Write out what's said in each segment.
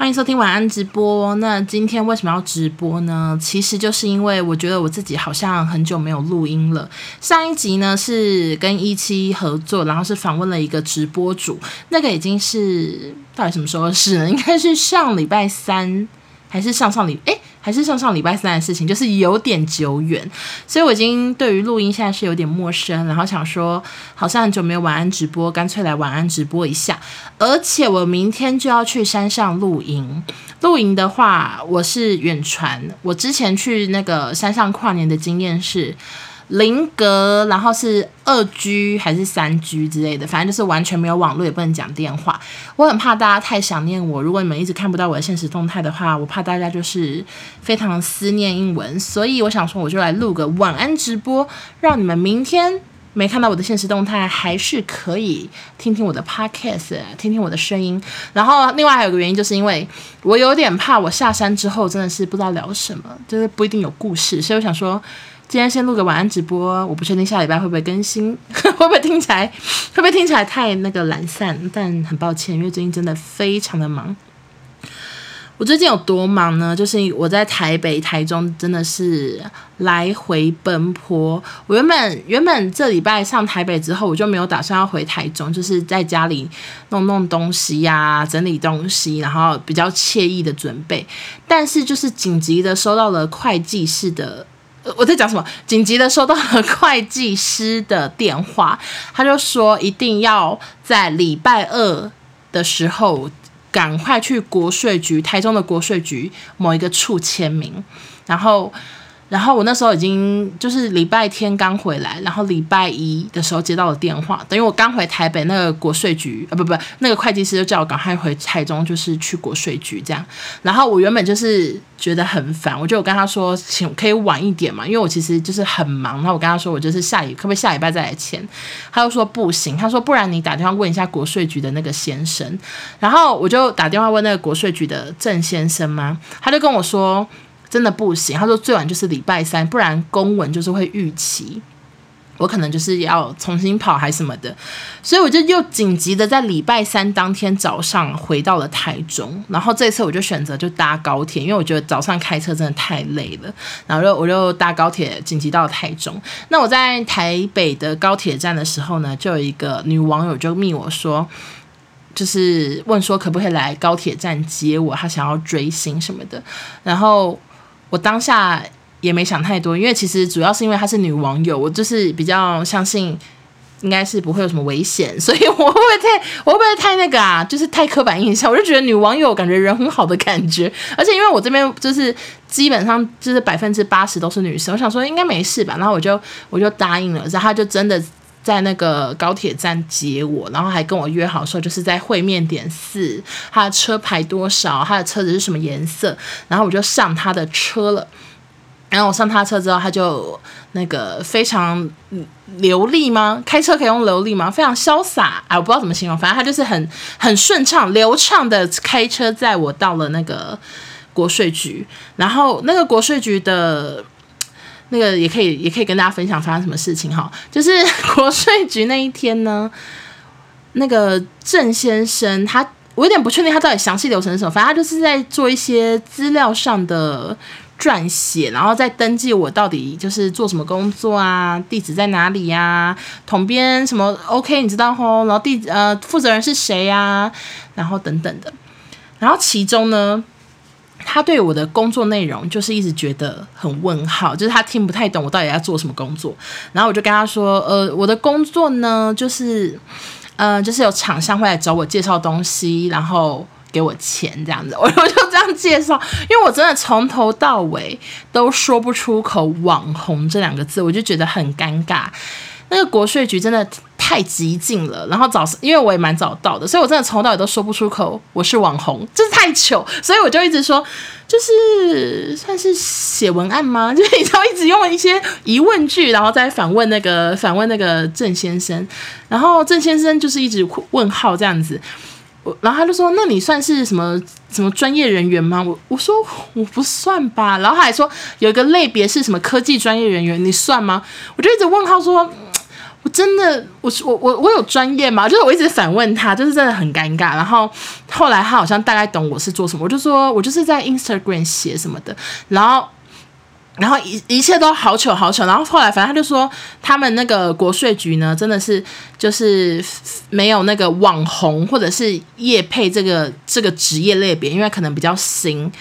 欢迎收听晚安直播。那今天为什么要直播呢？其实就是因为我觉得我自己好像很久没有录音了。上一集呢是跟一期合作，然后是访问了一个直播主，那个已经是到底什么时候的事呢？应该是上礼拜三还是上上礼？诶。还是上上礼拜三的事情，就是有点久远，所以我已经对于录音现在是有点陌生，然后想说好像很久没有晚安直播，干脆来晚安直播一下。而且我明天就要去山上露营，露营的话我是远传，我之前去那个山上跨年的经验是。林格，然后是二 G 还是三 G 之类的，反正就是完全没有网络，也不能讲电话。我很怕大家太想念我，如果你们一直看不到我的现实动态的话，我怕大家就是非常思念英文。所以我想说，我就来录个晚安直播，让你们明天没看到我的现实动态，还是可以听听我的 Podcast，听听我的声音。然后另外还有个原因，就是因为我有点怕我下山之后真的是不知道聊什么，就是不一定有故事，所以我想说。今天先录个晚安直播，我不确定下礼拜会不会更新，会不会听起来会不会听起来太那个懒散，但很抱歉，因为最近真的非常的忙。我最近有多忙呢？就是我在台北、台中真的是来回奔波。我原本原本这礼拜上台北之后，我就没有打算要回台中，就是在家里弄弄东西呀、整理东西，然后比较惬意的准备。但是就是紧急的收到了会计室的。我在讲什么？紧急的收到了会计师的电话，他就说一定要在礼拜二的时候赶快去国税局，台中的国税局某一个处签名，然后。然后我那时候已经就是礼拜天刚回来，然后礼拜一的时候接到了电话，等于我刚回台北，那个国税局啊，不不，那个会计师就叫我赶快回台中，就是去国税局这样。然后我原本就是觉得很烦，我就跟他说，请可以晚一点嘛，因为我其实就是很忙。然后我跟他说，我就是下礼可不可以下礼拜再来签？他就说不行，他说不然你打电话问一下国税局的那个先生。然后我就打电话问那个国税局的郑先生嘛，他就跟我说。真的不行，他说最晚就是礼拜三，不然公文就是会逾期，我可能就是要重新跑还什么的，所以我就又紧急的在礼拜三当天早上回到了台中，然后这次我就选择就搭高铁，因为我觉得早上开车真的太累了，然后就我就搭高铁紧急到了台中。那我在台北的高铁站的时候呢，就有一个女网友就密我说，就是问说可不可以来高铁站接我，她想要追星什么的，然后。我当下也没想太多，因为其实主要是因为她是女网友，我就是比较相信应该是不会有什么危险，所以我会不会太我会不会太那个啊？就是太刻板印象，我就觉得女网友感觉人很好的感觉，而且因为我这边就是基本上就是百分之八十都是女生，我想说应该没事吧，然后我就我就答应了，然后他就真的在那个高铁站接我，然后还跟我约好说就是在会面点四，他的车牌多少，他的车子是什么颜色，然后我就上他的车了。然后我上他车之后，他就那个非常流利吗？开车可以用流利吗？非常潇洒啊！我不知道怎么形容，反正他就是很很顺畅、流畅的开车载我到了那个国税局，然后那个国税局的。那个也可以，也可以跟大家分享发生什么事情哈。就是 国税局那一天呢，那个郑先生他，我有点不确定他到底详细流程是什么，反正他就是在做一些资料上的撰写，然后再登记我到底就是做什么工作啊，地址在哪里呀、啊，统编什么 OK，你知道吼，然后地呃负责人是谁呀、啊，然后等等的，然后其中呢。他对我的工作内容就是一直觉得很问号，就是他听不太懂我到底要做什么工作。然后我就跟他说：“呃，我的工作呢，就是，呃，就是有厂商会来找我介绍东西，然后给我钱这样子。”我我就这样介绍，因为我真的从头到尾都说不出口“网红”这两个字，我就觉得很尴尬。那个国税局真的太激进了，然后早因为我也蛮早到的，所以我真的从头到尾都说不出口我是网红，就是太糗，所以我就一直说，就是算是写文案吗？就是你知道一直用一些疑问句，然后再反问那个反问那个郑先生，然后郑先生就是一直问号这样子。我然后他就说：“那你算是什么什么专业人员吗？”我我说我不算吧。然后他还说有一个类别是什么科技专业人员，你算吗？我就一直问号说。我真的，我我我我有专业吗？就是我一直反问他，就是真的很尴尬。然后后来他好像大概懂我是做什么，我就说我就是在 Instagram 写什么的。然后然后一一切都好糗好糗。然后后来反正他就说，他们那个国税局呢，真的是就是没有那个网红或者是业配这个这个职业类别，因为可能比较新。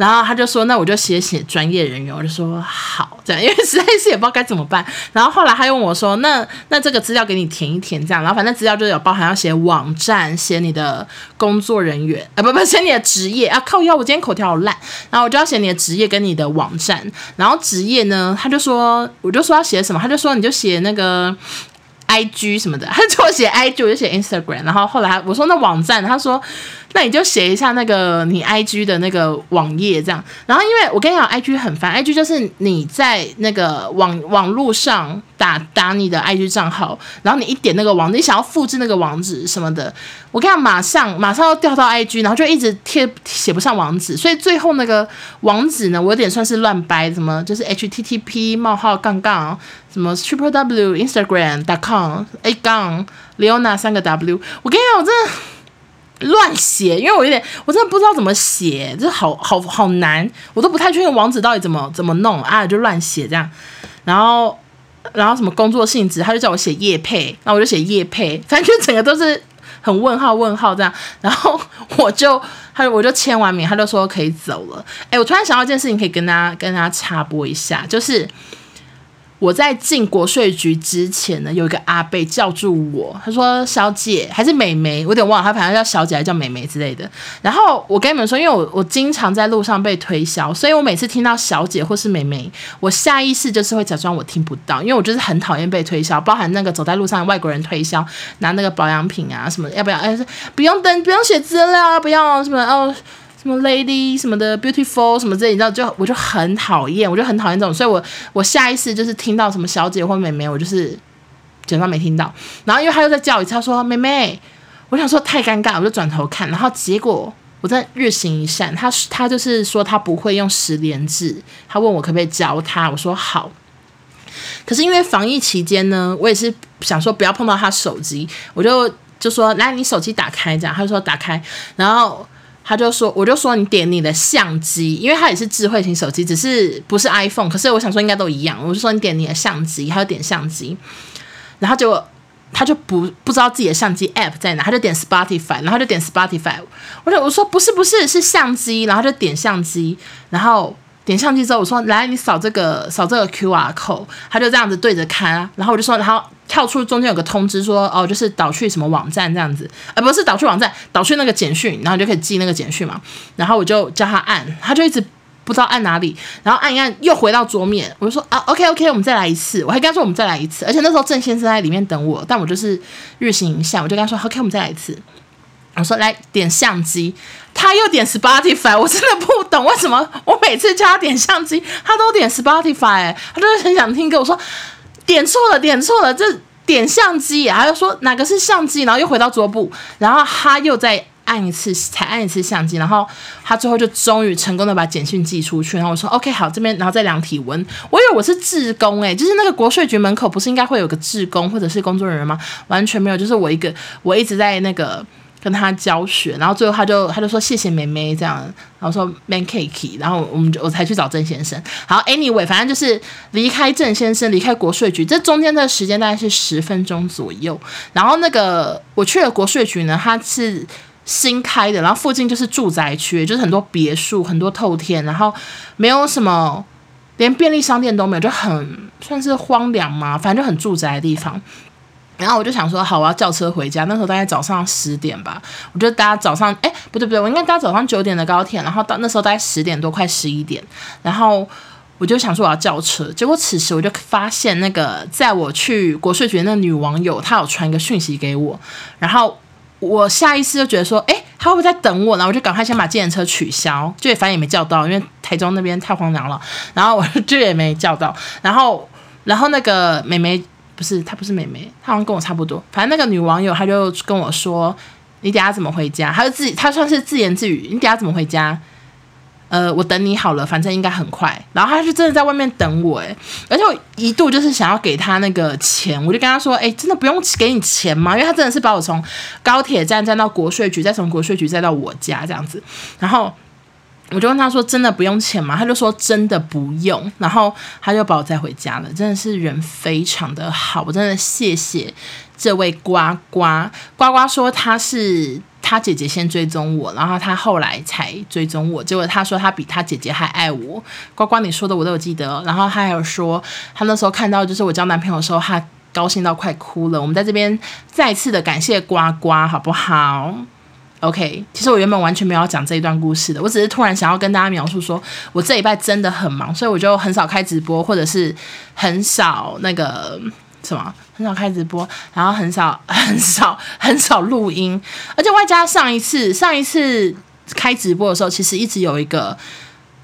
然后他就说：“那我就写写专业人员。”我就说：“好，这样，因为实在是也不知道该怎么办。”然后后来他问我说：“那那这个资料给你填一填，这样。”然后反正资料就有包含要写网站、写你的工作人员，啊不不，写你的职业啊。靠腰，我今天口条好烂。然后我就要写你的职业跟你的网站。然后职业呢，他就说，我就说要写什么，他就说你就写那个。I G 什么的，他就写 I G，我就写 Instagram。然后后来我说那网站，他说那你就写一下那个你 I G 的那个网页这样。然后因为我跟你讲，I G 很烦，I G 就是你在那个网网络上打打你的 I G 账号，然后你一点那个网，你想要复制那个网址什么的，我跟你讲，马上马上要调到 I G，然后就一直贴写不上网址，所以最后那个网址呢，我有点算是乱掰，什么就是 H T T P 冒号杠杠。什么 triple w instagram dot com a 杠 leona 三个 w，我跟你讲，我真的乱写，因为我有点，我真的不知道怎么写，这好好好难，我都不太确定网址到底怎么怎么弄啊，就乱写这样，然后然后什么工作性质，他就叫我写叶配，那我就写叶配，反正就整个都是很问号问号这样，然后我就他我就签完名，他就说可以走了。哎，我突然想到一件事情，可以跟大家跟大家插播一下，就是。我在进国税局之前呢，有一个阿伯叫住我，他说：“小姐还是美眉，我有点忘了，他反正叫小姐还是叫美眉之类的。”然后我跟你们说，因为我我经常在路上被推销，所以我每次听到小姐或是美眉，我下意识就是会假装我听不到，因为我就是很讨厌被推销，包含那个走在路上外国人推销拿那个保养品啊什么，要不要？哎，不用登，不用写资料，不要什么哦。什么 lady 什么的 beautiful 什么这，你知道就我就很讨厌，我就很讨厌这种，所以我我下意识就是听到什么小姐或妹妹，我就是假装没听到。然后因为他又在叫一次，他说妹妹，我想说太尴尬，我就转头看，然后结果我在日行一善，他他就是说他不会用十连制，他问我可不可以教他，我说好。可是因为防疫期间呢，我也是想说不要碰到他手机，我就就说来你手机打开这样，他就说打开，然后。他就说，我就说你点你的相机，因为它也是智慧型手机，只是不是 iPhone。可是我想说应该都一样，我就说你点你的相机，他就点相机，然后就他就不不知道自己的相机 App 在哪，他就点 Spotify，然后就点 Spotify。我就我说不是不是是相机，然后就点相机，然后。点相机之后，我说来，你扫这个扫这个 QR code，他就这样子对着看，然后我就说，然后跳出中间有个通知说，哦，就是导去什么网站这样子，呃，不是导去网站，导去那个简讯，然后你就可以寄那个简讯嘛。然后我就叫他按，他就一直不知道按哪里，然后按一按又回到桌面，我就说啊，OK OK，我们再来一次，我还跟他说我们再来一次，而且那时候郑先生在里面等我，但我就是日行一善，我就跟他说 OK，我们再来一次。我说来点相机，他又点 Spotify，我真的不懂为什么我每次叫他点相机，他都点 Spotify，他就是很想听歌。我说点错了，点错了，这点相机，他又说哪个是相机，然后又回到桌布，然后他又再按一次，才按一次相机，然后他最后就终于成功的把简讯寄出去。然后我说 OK 好，这边然后再量体温。我以为我是志工诶，就是那个国税局门口不是应该会有个志工或者是工作人员吗？完全没有，就是我一个，我一直在那个。跟他教学，然后最后他就他就说谢谢妹妹这样，然后说 man cake，然后我们就我才去找郑先生。好，anyway，反正就是离开郑先生，离开国税局，这中间的时间大概是十分钟左右。然后那个我去了国税局呢，它是新开的，然后附近就是住宅区，就是很多别墅，很多透天，然后没有什么，连便利商店都没有，就很算是荒凉嘛，反正就很住宅的地方。然后我就想说，好，我要叫车回家。那时候大概早上十点吧，我就搭早上，哎，不对不对，我应该搭早上九点的高铁。然后到那时候大概十点多，快十一点。然后我就想说我要叫车，结果此时我就发现那个载我去国税局那女网友，她有传一个讯息给我。然后我下意识就觉得说，哎，她会不会在等我呢？我就赶快先把计程车取消，就也反正也没叫到，因为台中那边太荒凉了。然后我就也没叫到。然后然后那个美眉。不是，她不是妹妹，她好像跟我差不多。反正那个女网友，她就跟我说：“你等下怎么回家？”她就自己，她算是自言自语：“你等下怎么回家？”呃，我等你好了，反正应该很快。然后她就真的在外面等我，诶，而且我一度就是想要给她那个钱，我就跟她说，诶，真的不用给你钱吗？因为她真的是把我从高铁站站到国税局，再从国税局再到我家这样子。然后我就问他说，真的不用钱吗？他就说真的不用。然后他就把我带回家了，真的是人非常的好，我真的谢谢这位呱呱。呱呱说他是。他姐姐先追踪我，然后他后来才追踪我。结果他说他比他姐姐还爱我。呱呱，你说的我都有记得。然后他还有说，他那时候看到就是我交男朋友的时候，他高兴到快哭了。我们在这边再次的感谢呱呱，好不好？OK。其实我原本完全没有要讲这一段故事的，我只是突然想要跟大家描述说，我这礼拜真的很忙，所以我就很少开直播，或者是很少那个。什么？很少开直播，然后很少 很少很少录音，而且外加上一次上一次开直播的时候，其实一直有一个，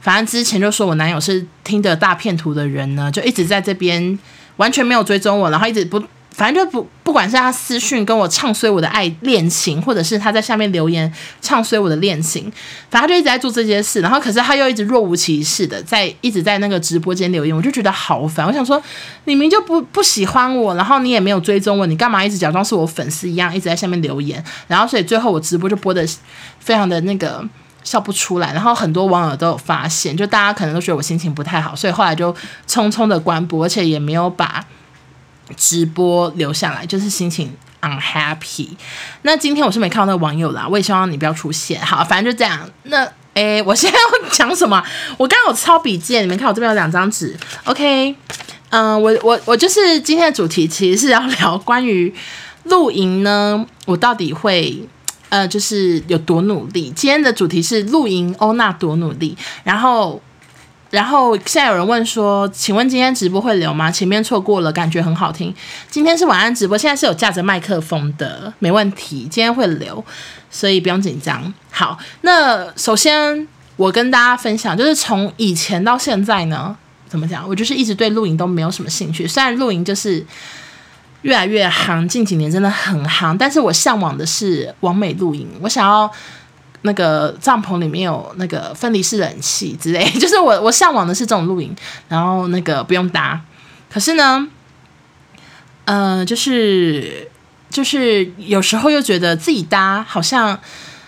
反正之前就说我男友是听的大片图的人呢，就一直在这边完全没有追踪我，然后一直不。反正就不，不管是他私讯跟我唱衰我的爱恋情，或者是他在下面留言唱衰我的恋情，反正他就一直在做这些事。然后，可是他又一直若无其事的在一直在那个直播间留言，我就觉得好烦。我想说，你明就不不喜欢我，然后你也没有追踪我，你干嘛一直假装是我粉丝一样，一直在下面留言？然后，所以最后我直播就播的非常的那个笑不出来。然后很多网友都有发现，就大家可能都觉得我心情不太好，所以后来就匆匆的关播，而且也没有把。直播留下来就是心情 unhappy。那今天我是没看到那个网友啦，我也希望你不要出现。好，反正就这样。那诶，我现在要讲什么？我刚刚有抄笔记，你们看我这边有两张纸。OK，嗯，我我我就是今天的主题其实是要聊关于露营呢，我到底会呃就是有多努力。今天的主题是露营欧娜多努力，然后。然后现在有人问说，请问今天直播会留吗？前面错过了，感觉很好听。今天是晚安直播，现在是有架着麦克风的，没问题。今天会留，所以不用紧张。好，那首先我跟大家分享，就是从以前到现在呢，怎么讲？我就是一直对露营都没有什么兴趣。虽然露营就是越来越夯，近几年真的很夯，但是我向往的是完美露营，我想要。那个帐篷里面有那个分离式冷气之类，就是我我向往的是这种露营，然后那个不用搭。可是呢，呃，就是就是有时候又觉得自己搭好像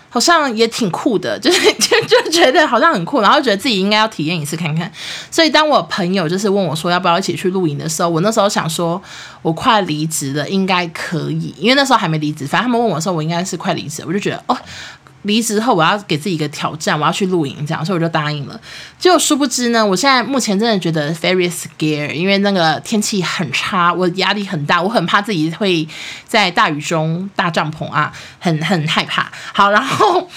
好像也挺酷的，就是就就觉得好像很酷，然后觉得自己应该要体验一次看看。所以当我朋友就是问我说要不要一起去露营的时候，我那时候想说我快离职了，应该可以，因为那时候还没离职。反正他们问我的时候，我应该是快离职，我就觉得哦。离职后，我要给自己一个挑战，我要去露营，这样，所以我就答应了。结果殊不知呢，我现在目前真的觉得 very scared，因为那个天气很差，我压力很大，我很怕自己会在大雨中搭帐篷啊，很很害怕。好，然后。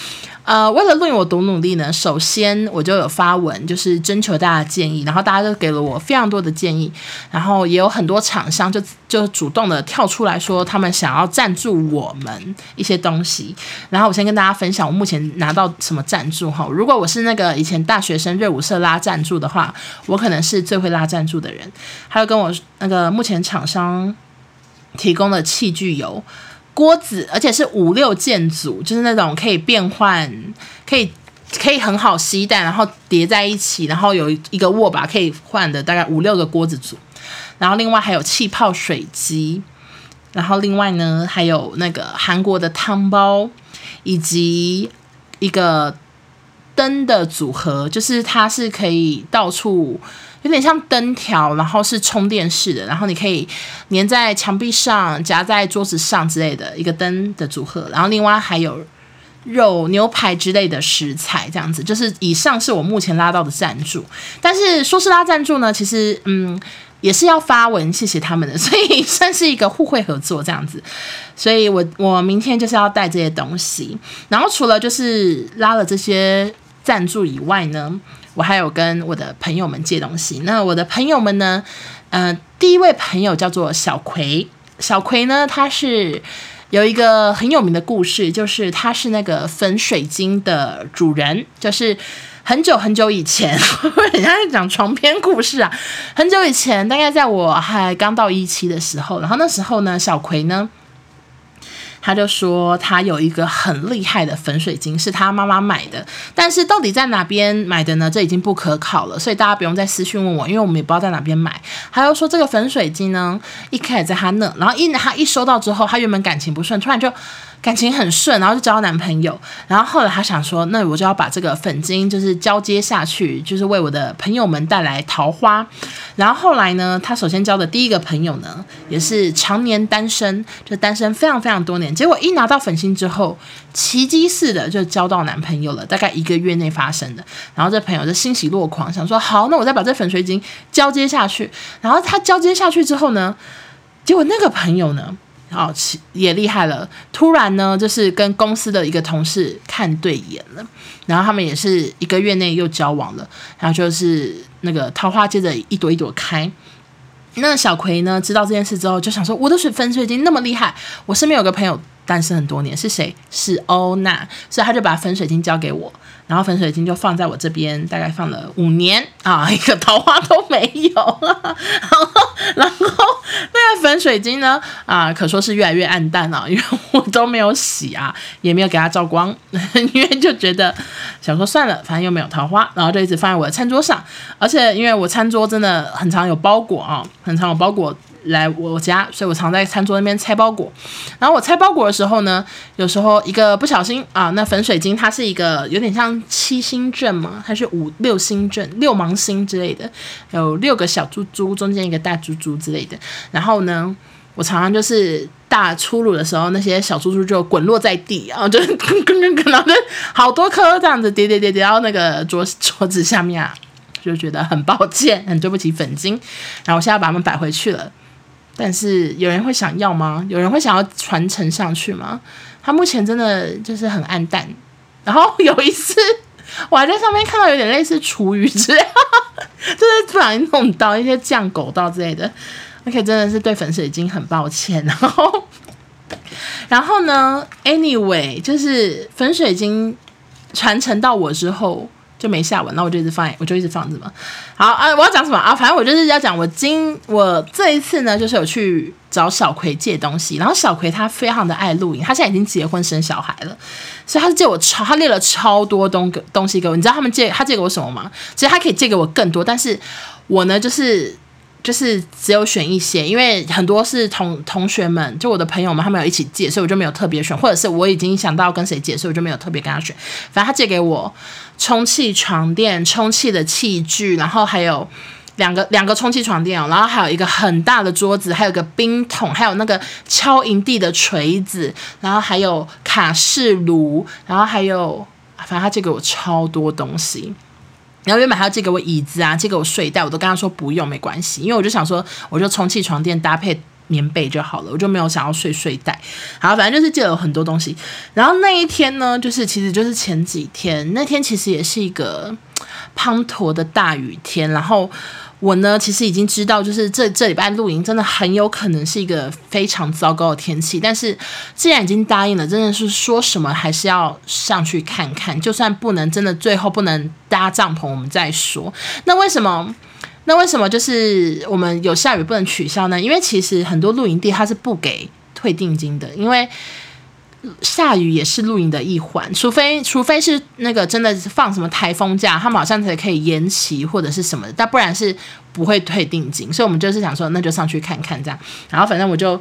呃，为了录影我多努力呢？首先我就有发文，就是征求大家建议，然后大家都给了我非常多的建议，然后也有很多厂商就就主动的跳出来说他们想要赞助我们一些东西。然后我先跟大家分享我目前拿到什么赞助哈。如果我是那个以前大学生热舞社拉赞助的话，我可能是最会拉赞助的人。还有跟我那个目前厂商提供的器具有。锅子，而且是五六件组，就是那种可以变换，可以可以很好吸带，然后叠在一起，然后有一个握把可以换的，大概五六个锅子组。然后另外还有气泡水机，然后另外呢还有那个韩国的汤包，以及一个灯的组合，就是它是可以到处。有点像灯条，然后是充电式的，然后你可以粘在墙壁上、夹在桌子上之类的一个灯的组合。然后另外还有肉、牛排之类的食材，这样子。就是以上是我目前拉到的赞助，但是说是拉赞助呢，其实嗯也是要发文谢谢他们的，所以算是一个互惠合作这样子。所以我我明天就是要带这些东西，然后除了就是拉了这些赞助以外呢。我还有跟我的朋友们借东西。那我的朋友们呢？嗯、呃，第一位朋友叫做小葵。小葵呢，他是有一个很有名的故事，就是他是那个粉水晶的主人。就是很久很久以前，人家在讲床边故事啊。很久以前，大概在我还刚到一期的时候，然后那时候呢，小葵呢。他就说他有一个很厉害的粉水晶，是他妈妈买的，但是到底在哪边买的呢？这已经不可考了，所以大家不用再私讯问我，因为我们也不知道在哪边买。他又说这个粉水晶呢，一开始在他那，然后一他一收到之后，他原本感情不顺，突然就。感情很顺，然后就交男朋友，然后后来他想说，那我就要把这个粉晶就是交接下去，就是为我的朋友们带来桃花。然后后来呢，他首先交的第一个朋友呢，也是常年单身，就单身非常非常多年。结果一拿到粉晶之后，奇迹似的就交到男朋友了，大概一个月内发生的。然后这朋友就欣喜若狂，想说好，那我再把这粉水晶交接下去。然后他交接下去之后呢，结果那个朋友呢，哦，也厉害了。突然呢，就是跟公司的一个同事看对眼了，然后他们也是一个月内又交往了，然后就是那个桃花接着一朵一朵开。那小葵呢，知道这件事之后，就想说，我的水粉水晶那么厉害，我身边有个朋友单身很多年，是谁？是欧娜，所以他就把粉水晶交给我。然后粉水晶就放在我这边，大概放了五年啊，一个桃花都没有。然后，然后那个粉水晶呢，啊，可说是越来越暗淡了，因为我都没有洗啊，也没有给它照光，因为就觉得想说算了，反正又没有桃花，然后就一直放在我的餐桌上。而且因为我餐桌真的很常有包裹啊，很常有包裹。来我家，所以我常在餐桌那边拆包裹。然后我拆包裹的时候呢，有时候一个不小心啊，那粉水晶它是一个有点像七星阵嘛，它是五六星阵、六芒星之类的，有六个小珠珠，中间一个大珠珠之类的。然后呢，我常常就是大出炉的时候，那些小珠珠就滚落在地，然后就跟跟跟跟，然后就好多颗这样子叠叠叠叠到那个桌桌子下面啊，就觉得很抱歉，很对不起粉晶。然后我现在把它们摆回去了。但是有人会想要吗？有人会想要传承上去吗？它目前真的就是很暗淡。然后有一次，我还在上面看到有点类似厨余之类，就是不小心弄到一些酱狗到之类的。OK，真的是对粉水晶很抱歉。然后，然后呢？Anyway，就是粉水晶传承到我之后。就没下文，那我就一直放，我就一直放着嘛。好啊，我要讲什么啊？反正我就是要讲，我今我这一次呢，就是有去找小葵借东西，然后小葵她非常的爱露营，她现在已经结婚生小孩了，所以她是借我超，她列了超多东东西给我。你知道他们借他借给我什么吗？其实他可以借给我更多，但是我呢，就是。就是只有选一些，因为很多是同同学们，就我的朋友们，他们有一起借，所以我就没有特别选，或者是我已经想到跟谁借，所以我就没有特别跟他选。反正他借给我充气床垫、充气的器具，然后还有两个两个充气床垫哦，然后还有一个很大的桌子，还有个冰桶，还有那个敲营地的锤子，然后还有卡式炉，然后还有，反正他借给我超多东西。然后原本还要借给我椅子啊，借给我睡袋，我都跟他说不用，没关系，因为我就想说，我就充气床垫搭配棉被就好了，我就没有想要睡睡袋。好，反正就是借了很多东西。然后那一天呢，就是其实就是前几天，那天其实也是一个滂沱的大雨天，然后。我呢，其实已经知道，就是这这礼拜露营真的很有可能是一个非常糟糕的天气。但是既然已经答应了，真的是说什么还是要上去看看。就算不能真的最后不能搭帐篷，我们再说。那为什么？那为什么就是我们有下雨不能取消呢？因为其实很多露营地它是不给退定金的，因为。下雨也是露营的一环，除非除非是那个真的放什么台风假，他们好像才可以延期或者是什么的，但不然是不会退定金。所以我们就是想说，那就上去看看这样。然后反正我就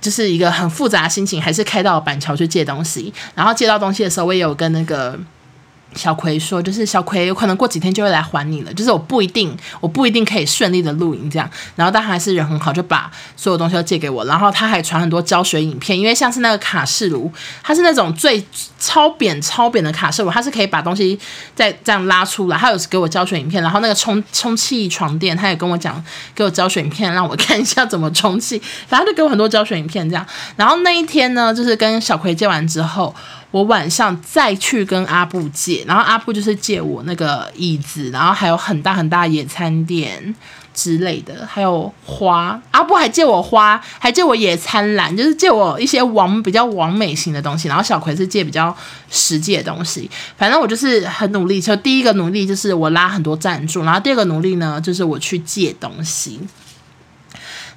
就是一个很复杂的心情，还是开到板桥去借东西。然后借到东西的时候，我也有跟那个。小葵说：“就是小葵有可能过几天就会来还你了，就是我不一定，我不一定可以顺利的露营这样。然后但还是人很好，就把所有东西都借给我。然后他还传很多教学影片，因为像是那个卡式炉，它是那种最超扁超扁的卡式炉，它是可以把东西再这样拉出来。他有给我教学影片，然后那个充充气床垫，他也跟我讲，给我教学影片，让我 看一下怎么充气。反正就给我很多教学影片这样。然后那一天呢，就是跟小葵借完之后。”我晚上再去跟阿布借，然后阿布就是借我那个椅子，然后还有很大很大野餐垫之类的，还有花。阿布还借我花，还借我野餐篮，就是借我一些网比较完美型的东西。然后小葵是借比较实际的东西。反正我就是很努力。就第一个努力就是我拉很多赞助，然后第二个努力呢就是我去借东西。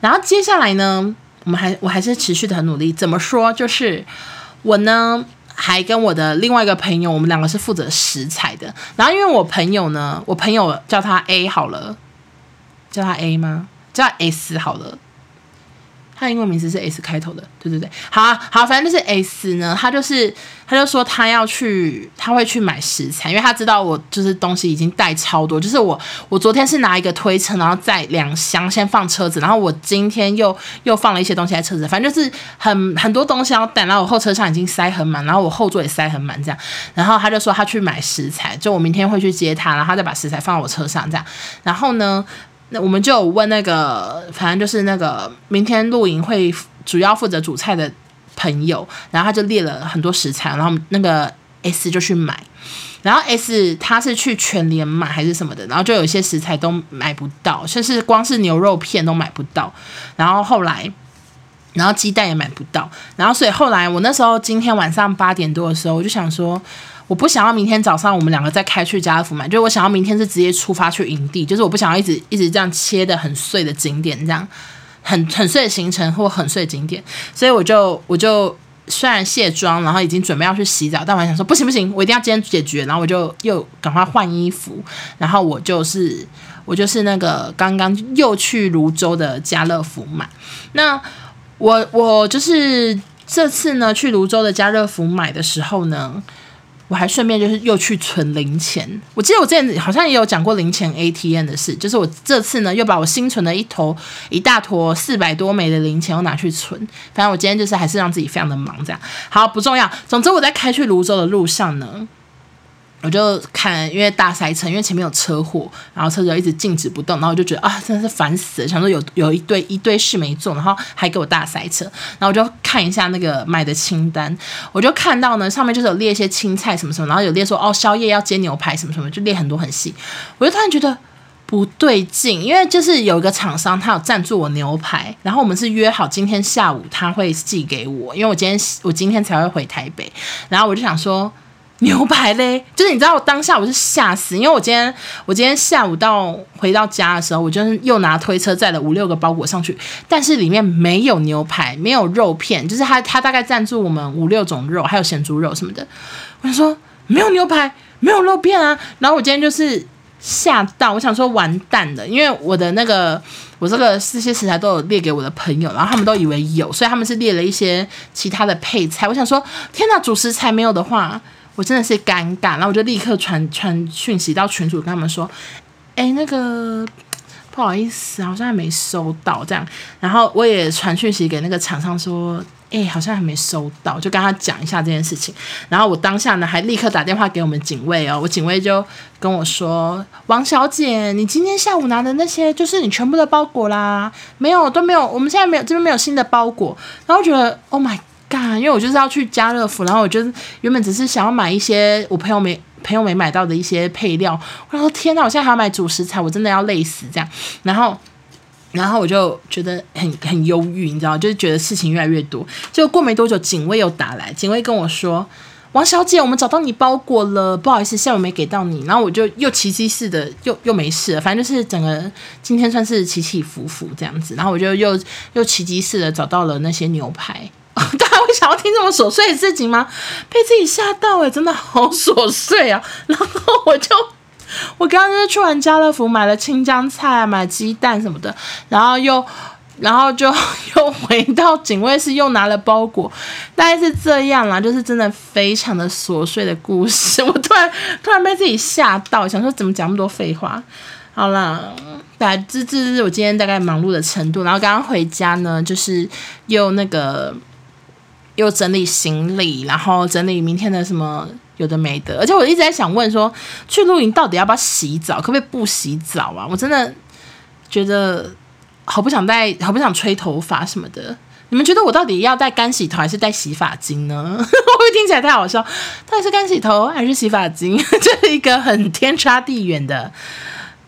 然后接下来呢，我们还我还是持续的很努力。怎么说？就是我呢，还跟我的另外一个朋友，我们两个是负责食材的。然后因为我朋友呢，我朋友叫他 A 好了，叫他 A 吗？叫他 S 好了。他英文名字是 S 开头的，对对对，好啊好，反正就是 S 呢，他就是他就说他要去，他会去买食材，因为他知道我就是东西已经带超多，就是我我昨天是拿一个推车，然后载两箱先放车子，然后我今天又又放了一些东西在车子，反正就是很很多东西要带，然后我后车厢已经塞很满，然后我后座也塞很满这样，然后他就说他去买食材，就我明天会去接他，然后他再把食材放到我车上这样，然后呢。那我们就有问那个，反正就是那个明天露营会主要负责煮菜的朋友，然后他就列了很多食材，然后那个 S 就去买，然后 S 他是去全联买还是什么的，然后就有一些食材都买不到，甚至光是牛肉片都买不到，然后后来，然后鸡蛋也买不到，然后所以后来我那时候今天晚上八点多的时候，我就想说。我不想要明天早上我们两个再开去家乐福买，就是我想要明天是直接出发去营地，就是我不想要一直一直这样切的很碎的景点，这样很很碎的行程或很碎的景点，所以我就我就虽然卸妆，然后已经准备要去洗澡，但我还想说不行不行，我一定要今天解决，然后我就又赶快换衣服，然后我就是我就是那个刚刚又去泸州的家乐福买，那我我就是这次呢去泸州的家乐福买的时候呢。我还顺便就是又去存零钱，我记得我之前好像也有讲过零钱 ATM 的事，就是我这次呢又把我新存的一头一大坨四百多枚的零钱又拿去存，反正我今天就是还是让自己非常的忙这样，好不重要，总之我在开去泸州的路上呢。我就看，因为大塞车，因为前面有车祸，然后车子一直静止不动，然后我就觉得啊，真的是烦死了，想说有有一堆一堆事没做，然后还给我大塞车，然后我就看一下那个买的清单，我就看到呢，上面就是有列一些青菜什么什么，然后有列说哦，宵夜要煎牛排什么什么，就列很多很细，我就突然觉得不对劲，因为就是有一个厂商他有赞助我牛排，然后我们是约好今天下午他会寄给我，因为我今天我今天才会回台北，然后我就想说。牛排嘞，就是你知道我当下我是吓死，因为我今天我今天下午到回到家的时候，我就是又拿推车载了五六个包裹上去，但是里面没有牛排，没有肉片，就是他他大概赞助我们五六种肉，还有咸猪肉什么的。我就说没有牛排，没有肉片啊，然后我今天就是吓到，我想说完蛋了，因为我的那个我这个这些食材都有列给我的朋友，然后他们都以为有，所以他们是列了一些其他的配菜。我想说天哪，主食材没有的话。我真的是尴尬，然后我就立刻传传讯息到群主跟他们说，哎，那个不好意思，好像还没收到这样。然后我也传讯息给那个厂商说，哎，好像还没收到，就跟他讲一下这件事情。然后我当下呢还立刻打电话给我们警卫哦，我警卫就跟我说，王小姐，你今天下午拿的那些就是你全部的包裹啦，没有都没有，我们现在没有这边没有新的包裹。然后觉得，Oh my。干，因为我就是要去家乐福，然后我就原本只是想要买一些我朋友没朋友没买到的一些配料，我说天呐，我现在还要买主食材，我真的要累死这样。然后，然后我就觉得很很忧郁，你知道，就是觉得事情越来越多。就过没多久，警卫又打来，警卫跟我说：“王小姐，我们找到你包裹了，不好意思，下午没给到你。”然后我就又奇迹似的又又没事了，反正就是整个今天算是起起伏伏这样子。然后我就又又奇迹似的找到了那些牛排。大家会想要听这么琐碎的事情吗？被自己吓到诶，真的好琐碎啊！然后我就，我刚刚就是去完家乐福买了青江菜啊，买鸡蛋什么的，然后又，然后就 又回到警卫室，又拿了包裹，大概是这样啦，就是真的非常的琐碎的故事。我突然突然被自己吓到，想说怎么讲那么多废话？好啦，大概这这是我今天大概忙碌的程度。然后刚刚回家呢，就是又那个。又整理行李，然后整理明天的什么有的没的，而且我一直在想问说，去露营到底要不要洗澡，可不可以不洗澡啊？我真的觉得好不想带，好不想吹头发什么的。你们觉得我到底要带干洗头还是带洗发精呢？会不会听起来太好笑？到底是干洗头还是洗发精？这是一个很天差地远的。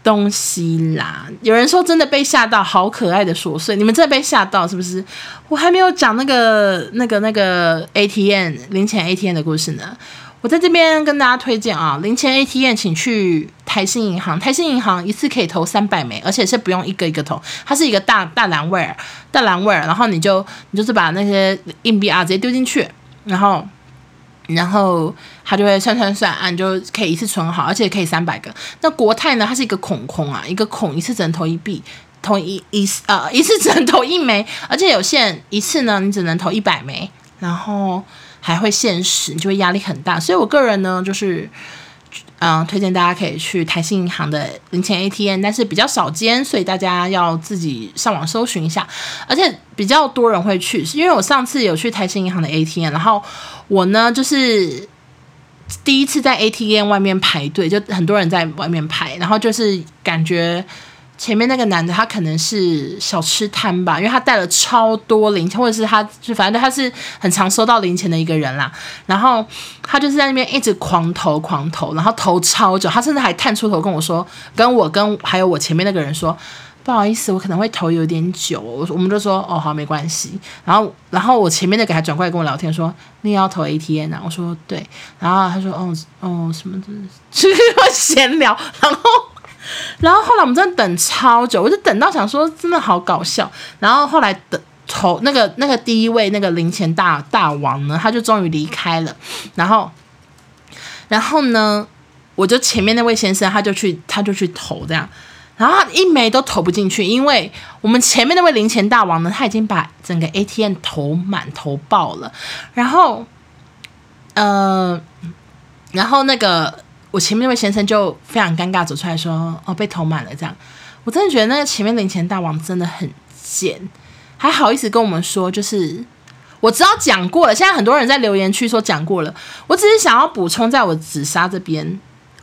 东西啦，有人说真的被吓到，好可爱的琐碎，你们真的被吓到是不是？我还没有讲那个那个那个 ATM 零钱 ATM 的故事呢。我在这边跟大家推荐啊，零钱 ATM，请去台新银行，台新银行一次可以投三百枚，而且是不用一个一个投，它是一个大大栏位儿，大栏位儿，然后你就你就是把那些硬币啊直接丢进去，然后然后它就会算算算啊，你就可以一次存好，而且可以三百个。那国泰呢，它是一个孔孔啊，一个孔一次只能投一币，投一一呃一次只能投一枚，而且有限一次呢，你只能投一百枚，然后。还会限时，你就会压力很大。所以我个人呢，就是，嗯，推荐大家可以去台新银行的零钱 ATM，但是比较少见，所以大家要自己上网搜寻一下。而且比较多人会去，因为我上次有去台新银行的 ATM，然后我呢就是第一次在 ATM 外面排队，就很多人在外面排，然后就是感觉。前面那个男的，他可能是小吃摊吧，因为他带了超多零钱，或者是他就反正他是很常收到零钱的一个人啦。然后他就是在那边一直狂投狂投，然后投超久，他甚至还探出头跟我说，跟我跟还有我前面那个人说，不好意思，我可能会投有点久。我我们就说哦好没关系。然后然后我前面的给他转过来跟我聊天说，你也要投 ATM 啊？我说对。然后他说哦哦什么的，就是闲聊，然后。然后后来我们真的等超久，我就等到想说真的好搞笑。然后后来等投那个那个第一位那个零钱大大王呢，他就终于离开了。然后然后呢，我就前面那位先生他就去他就去投这样，然后一枚都投不进去，因为我们前面那位零钱大王呢，他已经把整个 ATM 投满投爆了。然后呃，然后那个。我前面那位先生就非常尴尬走出来说：“哦，被投满了。”这样，我真的觉得那个前面零钱大王真的很贱，还好意思跟我们说，就是我知道讲过了。现在很多人在留言区说讲过了，我只是想要补充，在我紫砂这边，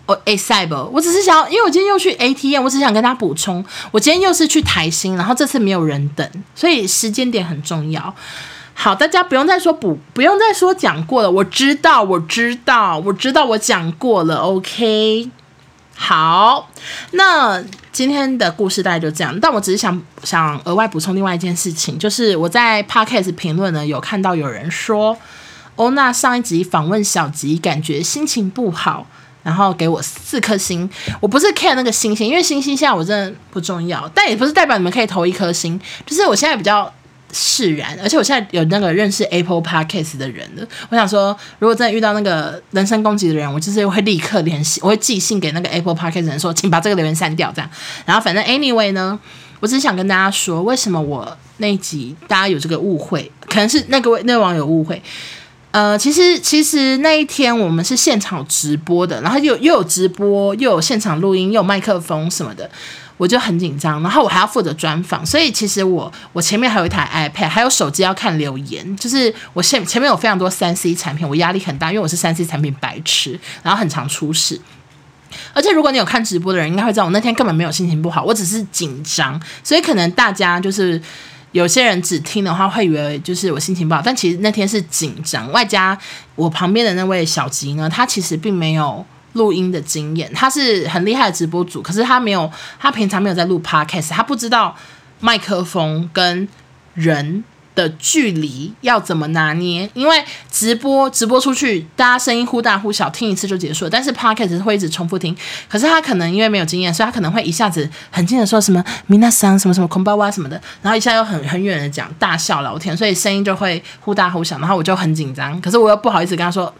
哦，哎，赛博，我只是想要，因为我今天又去 ATM，我只想跟他补充，我今天又是去台新，然后这次没有人等，所以时间点很重要。好，大家不用再说补，不用再说讲过了。我知道，我知道，我知道，我讲过了。OK，好，那今天的故事大概就这样。但我只是想想额外补充另外一件事情，就是我在 Podcast 评论呢有看到有人说，欧娜上一集访问小吉，感觉心情不好，然后给我四颗星。我不是 care 那个星星，因为星星现在我真的不重要，但也不是代表你们可以投一颗星，就是我现在比较。释然，而且我现在有那个认识 Apple Podcast 的人了。我想说，如果真的遇到那个人身攻击的人，我就是会立刻联系，我会寄信给那个 Apple Podcast 人说，请把这个留言删掉。这样，然后反正 Anyway 呢，我只是想跟大家说，为什么我那一集大家有这个误会，可能是那个位那个网友误会。呃，其实其实那一天我们是现场直播的，然后又又有直播，又有现场录音，又有麦克风什么的。我就很紧张，然后我还要负责专访，所以其实我我前面还有一台 iPad，还有手机要看留言，就是我现前面有非常多三 C 产品，我压力很大，因为我是三 C 产品白痴，然后很常出事。而且如果你有看直播的人，应该会知道我那天根本没有心情不好，我只是紧张，所以可能大家就是有些人只听的话会以为就是我心情不好，但其实那天是紧张，外加我旁边的那位小吉呢，他其实并没有。录音的经验，他是很厉害的直播主，可是他没有，他平常没有在录 podcast，他不知道麦克风跟人的距离要怎么拿捏，因为直播直播出去，大家声音忽大忽小，听一次就结束了，但是 podcast 会一直重复听，可是他可能因为没有经验，所以他可能会一下子很近的说什么米娜桑什么什么空巴哇什么的，然后一下又很很远的讲大笑聊天，所以声音就会忽大忽小，然后我就很紧张，可是我又不好意思跟他说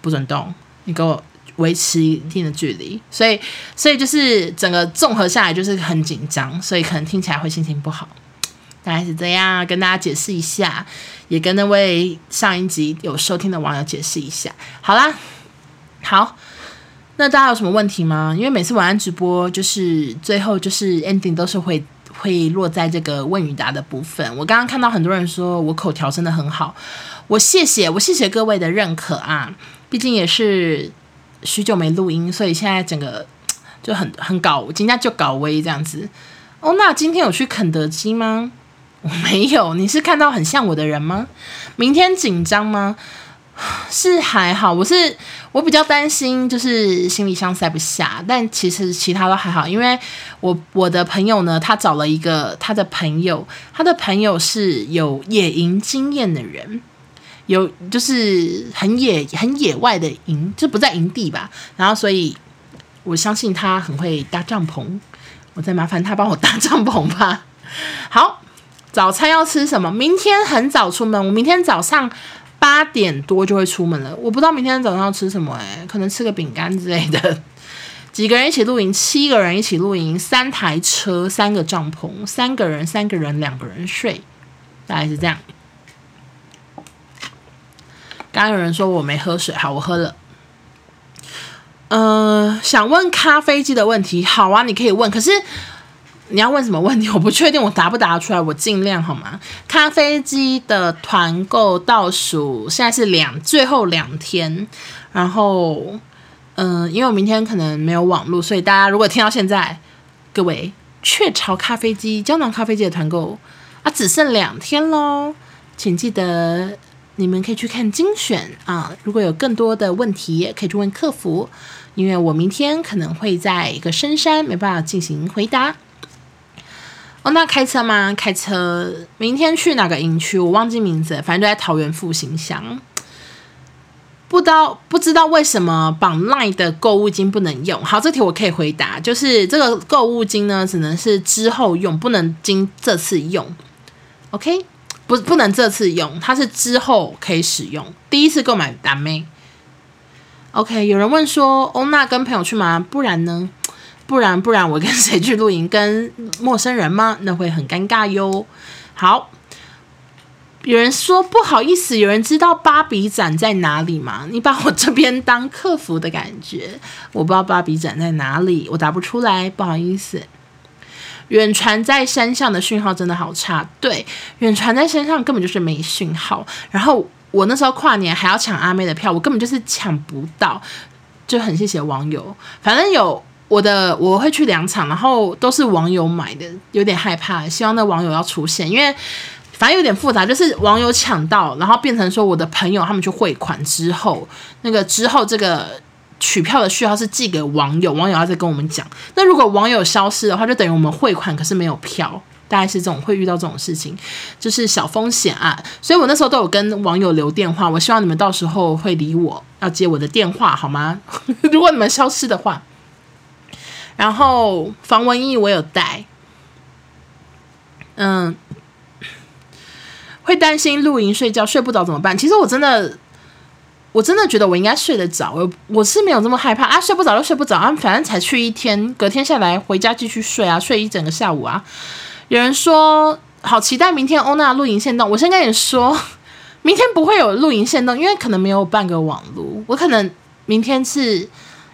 不准动，你给我。维持一定的距离，所以所以就是整个综合下来就是很紧张，所以可能听起来会心情不好，大概是这样，跟大家解释一下，也跟那位上一集有收听的网友解释一下。好啦，好，那大家有什么问题吗？因为每次晚安直播就是最后就是 ending 都是会会落在这个问与答的部分。我刚刚看到很多人说我口条真的很好，我谢谢我谢谢各位的认可啊，毕竟也是。许久没录音，所以现在整个就很很搞，今天就搞微这样子。哦，那今天有去肯德基吗？我 没有。你是看到很像我的人吗？明天紧张吗？是还好，我是我比较担心，就是行李箱塞不下，但其实其他都还好，因为我我的朋友呢，他找了一个他的朋友，他的朋友是有野营经验的人。有就是很野很野外的营，就不在营地吧。然后所以我相信他很会搭帐篷，我再麻烦他帮我搭帐篷吧。好，早餐要吃什么？明天很早出门，我明天早上八点多就会出门了。我不知道明天早上要吃什么，哎，可能吃个饼干之类的。几个人一起露营？七个人一起露营，三台车，三个帐篷，三个人，三个人，两个人睡，大概是这样。刚刚有人说我没喝水，好，我喝了。呃，想问咖啡机的问题，好啊，你可以问。可是你要问什么问题？我不确定，我答不答得出来，我尽量好吗？咖啡机的团购倒数现在是两，最后两天，然后。嗯、因为我明天可能没有网络，所以大家如果听到现在，各位雀巢咖啡机、胶囊咖啡机的团购啊，只剩两天喽，请记得你们可以去看精选啊。如果有更多的问题，也可以去问客服，因为我明天可能会在一个深山，没办法进行回答。哦，那开车吗？开车，明天去哪个营区？我忘记名字，反正就在桃园复兴乡。不知道不知道为什么绑 LINE 的购物金不能用？好，这题我可以回答，就是这个购物金呢，只能是之后用，不能经这次用。OK，不不能这次用，它是之后可以使用。第一次购买达咩。OK，有人问说，欧娜跟朋友去吗？不然呢？不然不然我跟谁去露营？跟陌生人吗？那会很尴尬哟。好。有人说不好意思，有人知道芭比展在哪里吗？你把我这边当客服的感觉，我不知道芭比展在哪里，我答不出来，不好意思。远传在山上的讯号真的好差，对，远传在山上根本就是没讯号。然后我那时候跨年还要抢阿妹的票，我根本就是抢不到，就很谢谢网友。反正有我的，我会去两场，然后都是网友买的，有点害怕，希望那网友要出现，因为。反正有点复杂，就是网友抢到，然后变成说我的朋友他们去汇款之后，那个之后这个取票的序号是寄给网友，网友要再跟我们讲。那如果网友消失的话，就等于我们汇款可是没有票，大概是这种会遇到这种事情，就是小风险啊。所以我那时候都有跟网友留电话，我希望你们到时候会理我，要接我的电话好吗？如果你们消失的话，然后防蚊液我有带，嗯。会担心露营睡觉睡不着怎么办？其实我真的，我真的觉得我应该睡得着。我我是没有这么害怕啊，睡不着就睡不着啊，反正才去一天，隔天下来回家继续睡啊，睡一整个下午啊。有人说好期待明天欧娜露营限动，我先跟你说，明天不会有露营限动，因为可能没有半个网路，我可能明天是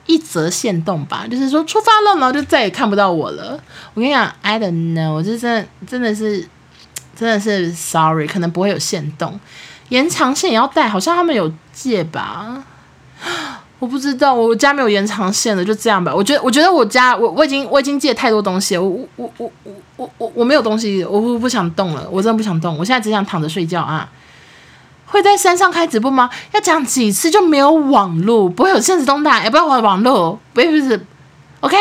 一则限动吧，就是说出发了，然后就再也看不到我了。我跟你讲，I don't know，我就真的真的是。真的是 sorry，可能不会有限动，延长线也要带，好像他们有借吧？我不知道，我家没有延长线的，就这样吧。我觉得，我觉得我家我我已经我已经借太多东西了，我我我我我我我没有东西，我不不想动了，我真的不想动，我现在只想躺着睡觉啊。会在山上开直播吗？要讲几次就没有网络，不会有现实动态，也不会有网络，不会不是，OK，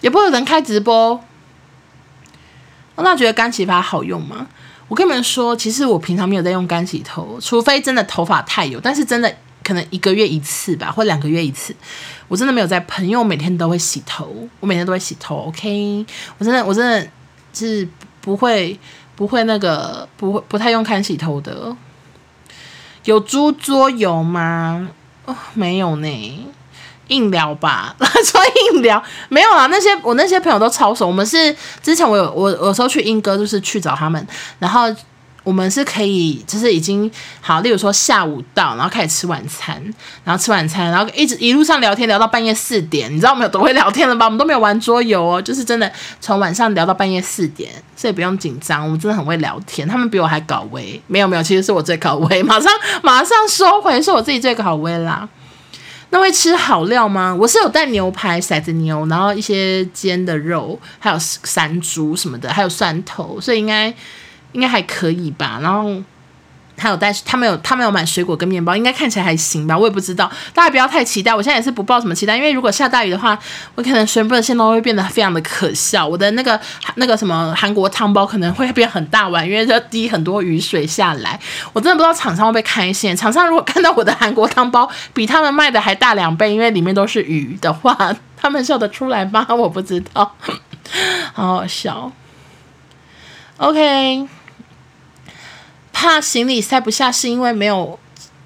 也不会有人开直播。那觉得干洗发好用吗？我跟你们说，其实我平常没有在用干洗头，除非真的头发太油，但是真的可能一个月一次吧，或两个月一次，我真的没有在喷，因为我每天都会洗头，我每天都会洗头。OK，我真的我真的是不会不会那个不会不太用干洗头的。有猪桌游吗？哦，没有呢。硬聊吧，说硬聊没有啊？那些我那些朋友都超熟，我们是之前我有我有时候去英哥就是去找他们，然后我们是可以就是已经好，例如说下午到，然后开始吃晚餐，然后吃晚餐，然后一直一路上聊天聊到半夜四点，你知道我们有多会聊天了吧？我们都没有玩桌游哦，就是真的从晚上聊到半夜四点，所以不用紧张，我们真的很会聊天，他们比我还搞威，没有没有，其实是我最搞威，马上马上收回，是我自己最搞威啦。那会吃好料吗？我是有带牛排、骰子牛，然后一些煎的肉，还有山猪什么的，还有蒜头，所以应该应该还可以吧。然后他有带，他没有，他没有买水果跟面包，应该看起来还行吧，我也不知道，大家不要太期待。我现在也是不抱什么期待，因为如果下大雨的话，我可能全部的线都会变得非常的可笑。我的那个那个什么韩国汤包可能会变很大碗，因为要滴很多雨水下来。我真的不知道厂商会不会开线。厂商如果看到我的韩国汤包比他们卖的还大两倍，因为里面都是鱼的话，他们笑得出来吗？我不知道，好好笑。OK。怕行李塞不下，是因为没有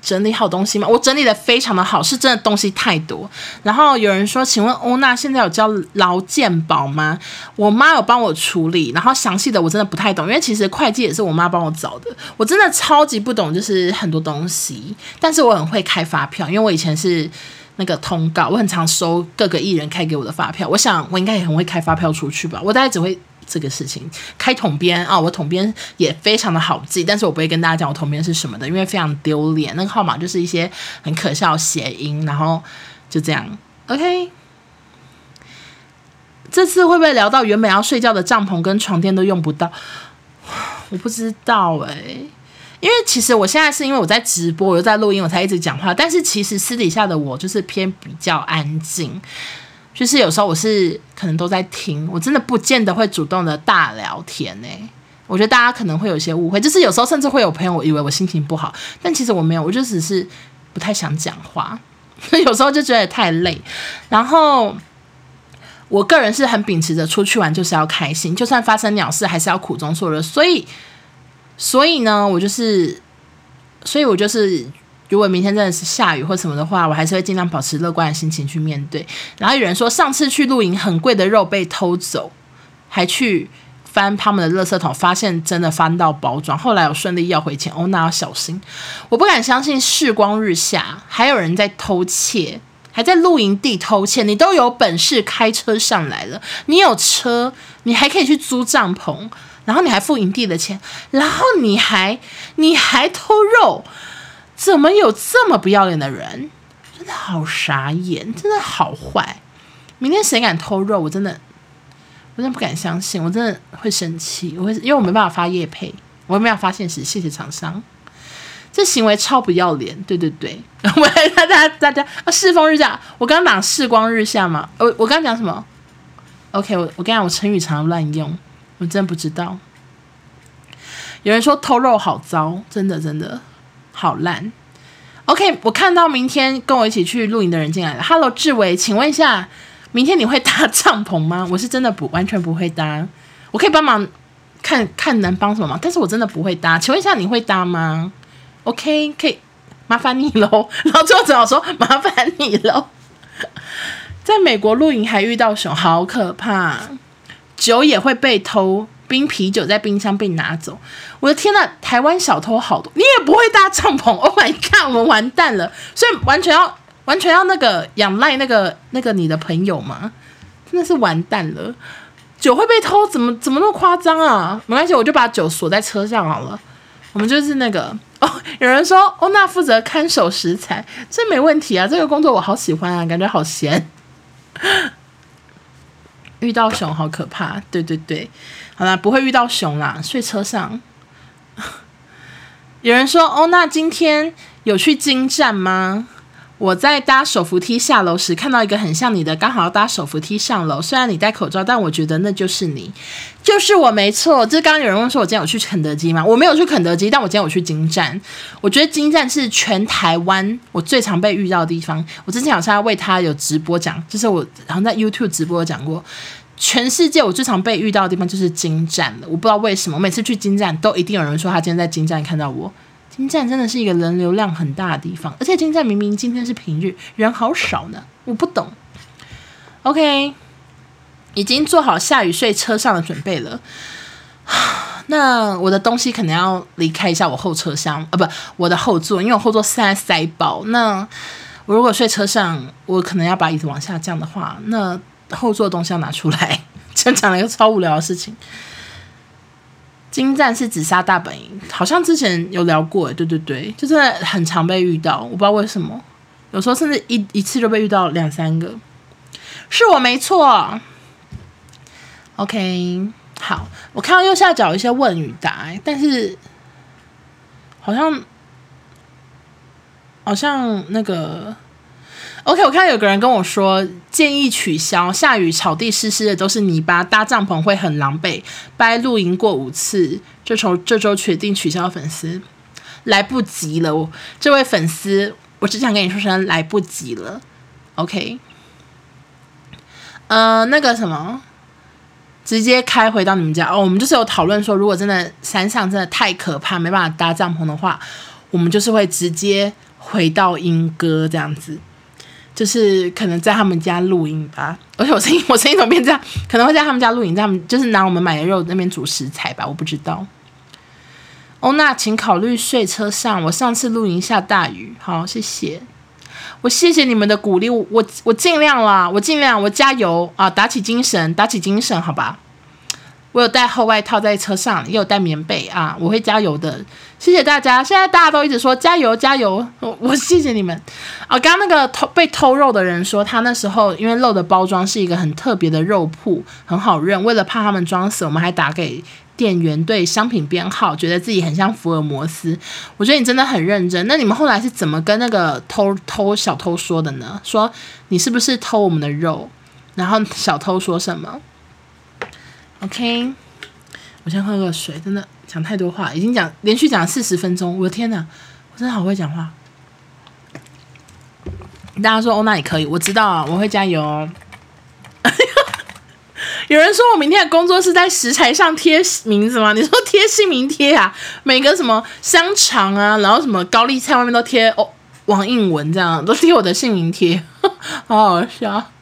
整理好东西吗？我整理的非常的好，是真的东西太多。然后有人说，请问欧娜现在有交劳健保吗？我妈有帮我处理，然后详细的我真的不太懂，因为其实会计也是我妈帮我找的，我真的超级不懂，就是很多东西。但是我很会开发票，因为我以前是那个通告，我很常收各个艺人开给我的发票。我想我应该也很会开发票出去吧，我大概只会。这个事情开统编啊，我统编也非常的好记，但是我不会跟大家讲我统编是什么的，因为非常丢脸。那个号码就是一些很可笑谐音，然后就这样。OK，这次会不会聊到原本要睡觉的帐篷跟床垫都用不到？我不知道哎、因为其实我现在是因为我在直播，我又在录音，我才一直讲话。但是其实私底下的我就是偏比较安静。就是有时候我是可能都在听，我真的不见得会主动的大聊天呢、我觉得大家可能会有些误会，就是有时候甚至会有朋友以为我心情不好，但其实我没有，我就只是不太想讲话。有时候就觉得太累。然后我个人是很秉持着出去玩就是要开心，就算发生鸟事还是要苦中作乐。所以，所以呢，我就是，所以我就是。如果明天真的是下雨或什么的话，我还是会尽量保持乐观的心情去面对。然后有人说，上次去露营很贵的肉被偷走，还去翻他们的垃圾桶，发现真的翻到包装。后来有顺利要回钱，哦，那要小心。我不敢相信世光日下还有人在偷窃，还在露营地偷窃。你都有本事开车上来了，你有车，你还可以去租帐篷，然后你还付营地的钱，然后你还你还偷肉。怎么有这么不要脸的人？真的好傻眼，真的好坏。明天谁敢偷肉，我真的，我真的不敢相信，我真的会生气。我会，因为我没办法发夜配，我没办法发现实。谢谢厂商，这行为超不要脸。对对对，我大家大家啊，世风日下，我刚刚讲世光日下嘛？我我刚刚讲什么？OK，我我刚讲我成语常常乱用，我真的不知道。有人说偷肉好糟，真的真的。好烂，OK，我看到明天跟我一起去露营的人进来了。Hello，志伟，请问一下，明天你会搭帐篷吗？我是真的不完全不会搭，我可以帮忙看看能帮什么忙，但是我真的不会搭。请问一下，你会搭吗？OK，可以麻烦你喽。然后最后只好说 麻烦你喽。在美国露营还遇到熊，好可怕，酒也会被偷。冰啤酒在冰箱被拿走，我的天呐！台湾小偷好多，你也不会搭帐篷？Oh my god，我们完蛋了！所以完全要完全要那个仰赖那个那个你的朋友吗？真的是完蛋了！酒会被偷，怎么怎么那么夸张啊？没关系，我就把酒锁在车上好了。我们就是那个哦，有人说欧娜负责看守食材，这没问题啊，这个工作我好喜欢啊，感觉好闲。遇到熊好可怕，对对对。好啦，不会遇到熊啦。睡车上，有人说：“哦，那今天有去金站吗？”我在搭手扶梯下楼时，看到一个很像你的，刚好要搭手扶梯上楼。虽然你戴口罩，但我觉得那就是你，就是我，没错。就是刚刚有人问说：“我今天有去肯德基吗？”我没有去肯德基，但我今天有去金站。我觉得金站是全台湾我最常被遇到的地方。我之前好像要为他有直播讲，就是我好像在 YouTube 直播讲过。全世界我最常被遇到的地方就是金站了，我不知道为什么，每次去金站都一定有人说他今天在金站看到我。金站真的是一个人流量很大的地方，而且金站明明今天是平日，人好少呢，我不懂。OK，已经做好下雨睡车上的准备了。那我的东西可能要离开一下我后车厢啊，不，我的后座，因为我后座塞塞爆。那我如果睡车上，我可能要把椅子往下降的话，那。后座的东西要拿出来，真讲了一个超无聊的事情。金站是紫砂大本营，好像之前有聊过，对对对，就真的很常被遇到，我不知道为什么，有时候甚至一一次就被遇到两三个，是我没错。OK，好，我看到右下角有一些问与答，但是好像好像那个，OK，我看到有个人跟我说建议取消，下雨草地湿湿的都是泥巴，搭帐篷会很狼狈。掰露营过五次，这周这周决定取消粉丝，来不及了，这位粉丝，我只想跟你说声来不及了，OK。呃，那个什么。直接开回到你们家哦。我们就是有讨论说，如果真的山上真的太可怕，没办法搭帐篷的话，我们就是会直接回到英歌这样子，就是可能在他们家露营吧。而且我声音 我声音怎么变这样？可能会在他们家露营，在他们就是拿我们买的肉那边煮食材吧，我不知道。哦，那请考虑睡车上。我上次露营下大雨，好，谢谢。我谢谢你们的鼓励，我我尽量啦，我尽量，我加油啊！打起精神，打起精神，好吧。我有带厚外套在车上，也有带棉被啊，我会加油的。谢谢大家，现在大家都一直说加油加油，我我谢谢你们。啊，刚刚那个偷被偷肉的人说，他那时候因为肉的包装是一个很特别的肉铺，很好认，为了怕他们装死，我们还打给。店员对商品编号，觉得自己很像福尔摩斯。我觉得你真的很认真。那你们后来是怎么跟那个偷偷小偷说的呢？说你是不是偷我们的肉？然后小偷说什么？OK，我先喝个水。真的讲太多话，已经讲连续讲四十分钟。我的天哪，我真的好会讲话。大家说哦，那也可以，我知道啊，我会加油哦。有人说我明天的工作是在食材上贴名字吗？你说贴姓名贴啊？每个什么香肠啊，然后什么高丽菜外面都贴哦，王英文这样都贴我的姓名贴，好好笑。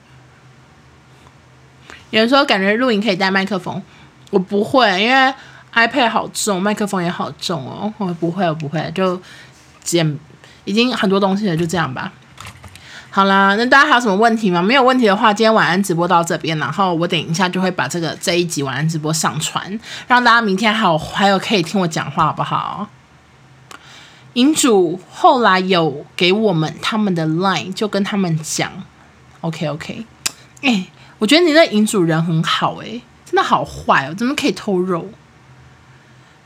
有人说感觉录影可以带麦克风，我不会，因为 iPad 好重，麦克风也好重哦。我不会，我不会，就剪已经很多东西了，就这样吧。好啦，那大家还有什么问题吗？没有问题的话，今天晚安直播到这边，然后我等一下就会把这个这一集晚安直播上传，让大家明天还有还有可以听我讲话，好不好？营主后来有给我们他们的 line，就跟他们讲，OK OK，哎、我觉得你那银主人很好、欸，真的好坏哦，怎么可以偷肉？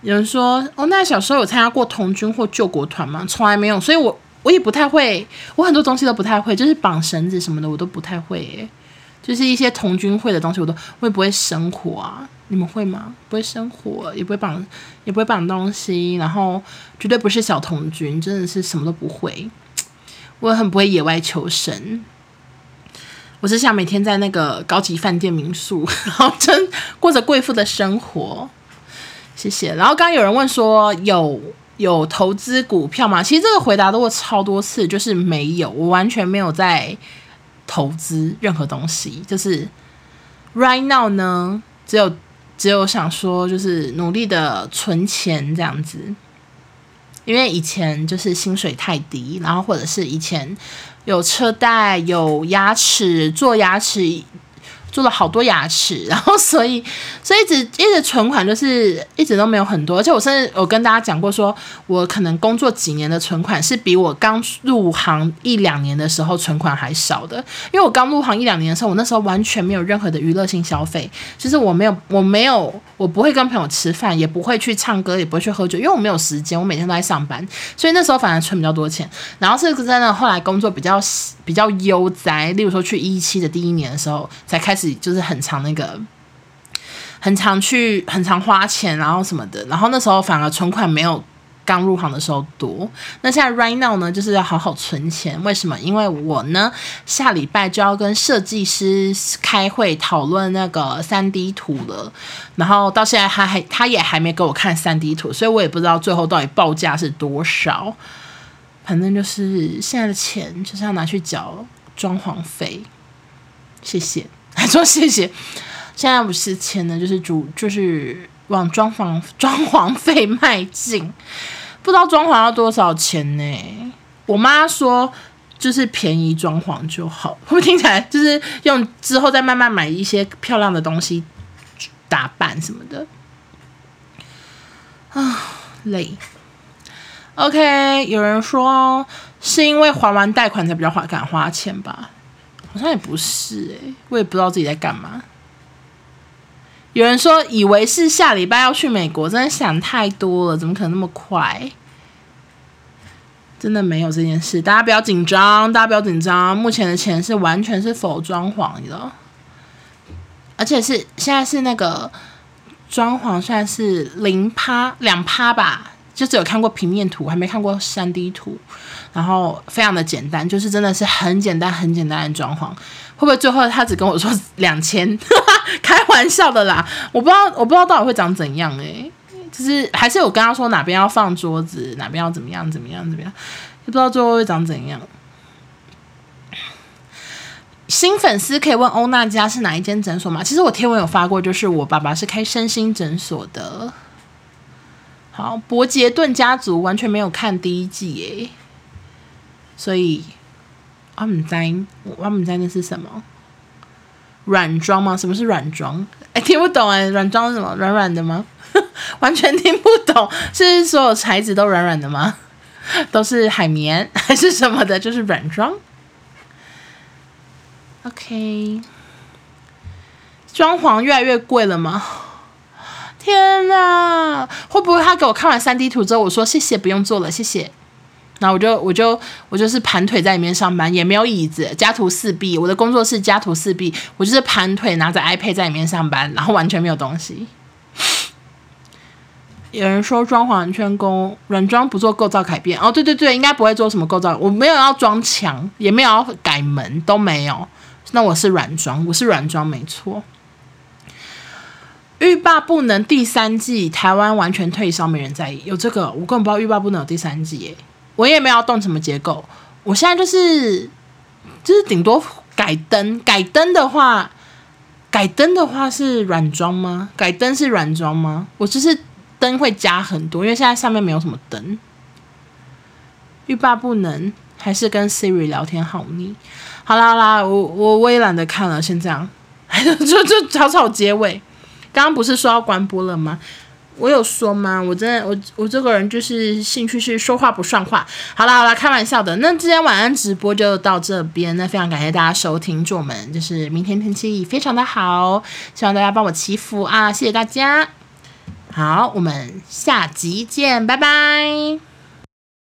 有人说，哦，那小时候有参加过童军或救国团吗？从来没有，所以我。我也不太会，我很多东西都不太会，就是绑绳子什么的，我都不太会诶。就是一些童军会的东西，我都我也不会生火啊。你们会吗？不会生火，也不会绑，也不会绑东西，然后绝对不是小童军，真的是什么都不会。我很不会野外求生，我只想每天在那个高级饭店民宿，然后真过着贵妇的生活。谢谢。然后刚刚有人问说有。有投资股票吗？其实这个回答都过超多次，就是没有，我完全没有在投资任何东西。就是 right now 呢，只有只有想说，就是努力的存钱这样子。因为以前就是薪水太低，然后或者是以前有车贷、有牙齿做牙齿。做了好多牙齿，然后所以所以一直一直存款就是一直都没有很多，而且我甚至有跟大家讲过说，说我可能工作几年的存款是比我刚入行一两年的时候存款还少的，因为我刚入行一两年的时候，我那时候完全没有任何的娱乐性消费，就是我没有我没有我不会跟朋友吃饭，也不会去唱歌，也不会去喝酒，因为我没有时间，我每天都在上班，所以那时候反而存比较多钱。然后是真的后来工作比较比较悠哉，例如说去一期的第一年的时候才开始。就是很常那个，很常去，很常花钱，然后什么的，然后那时候反而存款没有刚入行的时候多。那现在 right now 呢，就是要好好存钱。为什么？因为我呢下礼拜就要跟设计师开会讨论那个三 D 图了，然后到现在他还他也还没给我看三 D 图，所以我也不知道最后到底报价是多少。反正就是现在的钱就是要拿去缴装潢费。谢谢。还说谢谢，现在不是钱呢，就是主就是往装潢装潢费迈进，不知道装潢要多少钱呢？我妈说就是便宜装潢就好，会不会听起来就是用之后再慢慢买一些漂亮的东西打扮什么的啊，累。OK，有人说是因为还完贷款才比较花敢花钱吧？好像也不是诶，我也不知道自己在干嘛。有人说以为是下礼拜要去美国，真的想太多了，怎么可能那么快？真的没有这件事，大家不要紧张，大家不要紧张。目前的钱是完全是否装潢的，而且是现在是那个装潢，算是零趴两趴吧，就只有看过平面图，还没看过三 D 图。然后非常的简单，就是真的是很简单很简单的装潢。会不会最后他只跟我说两千？开玩笑的啦，我不知道我不知道到底会长怎样诶、就是还是我跟他说哪边要放桌子，哪边要怎么样怎么样怎么样，也不知道最后会长怎样。新粉丝可以问欧娜家是哪一间诊所吗？其实我贴文有发过，就是我爸爸是开身心诊所的。好，伯杰顿家族完全没有看第一季耶，所以我们在我们在那是什么软装吗？什么是软装？哎，听不懂哎，软装是什么？软软的吗？完全听不懂，是所有材质都软软的吗？都是海绵还是什么的？就是软装。OK，装潢越来越贵了吗？天哪！会不会他给我看完 3D 图之后，我说谢谢，不用做了，谢谢。然后我就我就我就是盘腿在里面上班，也没有椅子，家徒四壁。我的工作室家徒四壁，我就是盘腿拿着 iPad 在里面上班，然后完全没有东西。有人说装潢圈工软装不做构造改变哦，对对对，应该不会做什么构造，我没有要装墙，也没有要改门，都没有。那我是软装，我是软装没错。欲罢不能第三季台湾完全退烧，没人在意。有这个，我根本不知道欲罢不能有第三季耶。我也没有动什么结构，我现在就是就是顶多改灯，改灯的话，改灯的话是软装吗？改灯是软装吗？我就是。灯会加很多，因为现在上面没有什么灯。欲罢不能，还是跟 Siri 聊天好腻。好啦好啦，我我我也懒得看了，先这样，就就草草结尾。刚刚不是说要关播了吗？我有说吗？我真的我我这个人就是兴趣是说话不算话。好啦好啦，开玩笑的。那今天晚安直播就到这边，那非常感谢大家收听，祝我们就是明天天气非常的好，希望大家帮我祈福啊，谢谢大家。好，我们下集见，拜拜。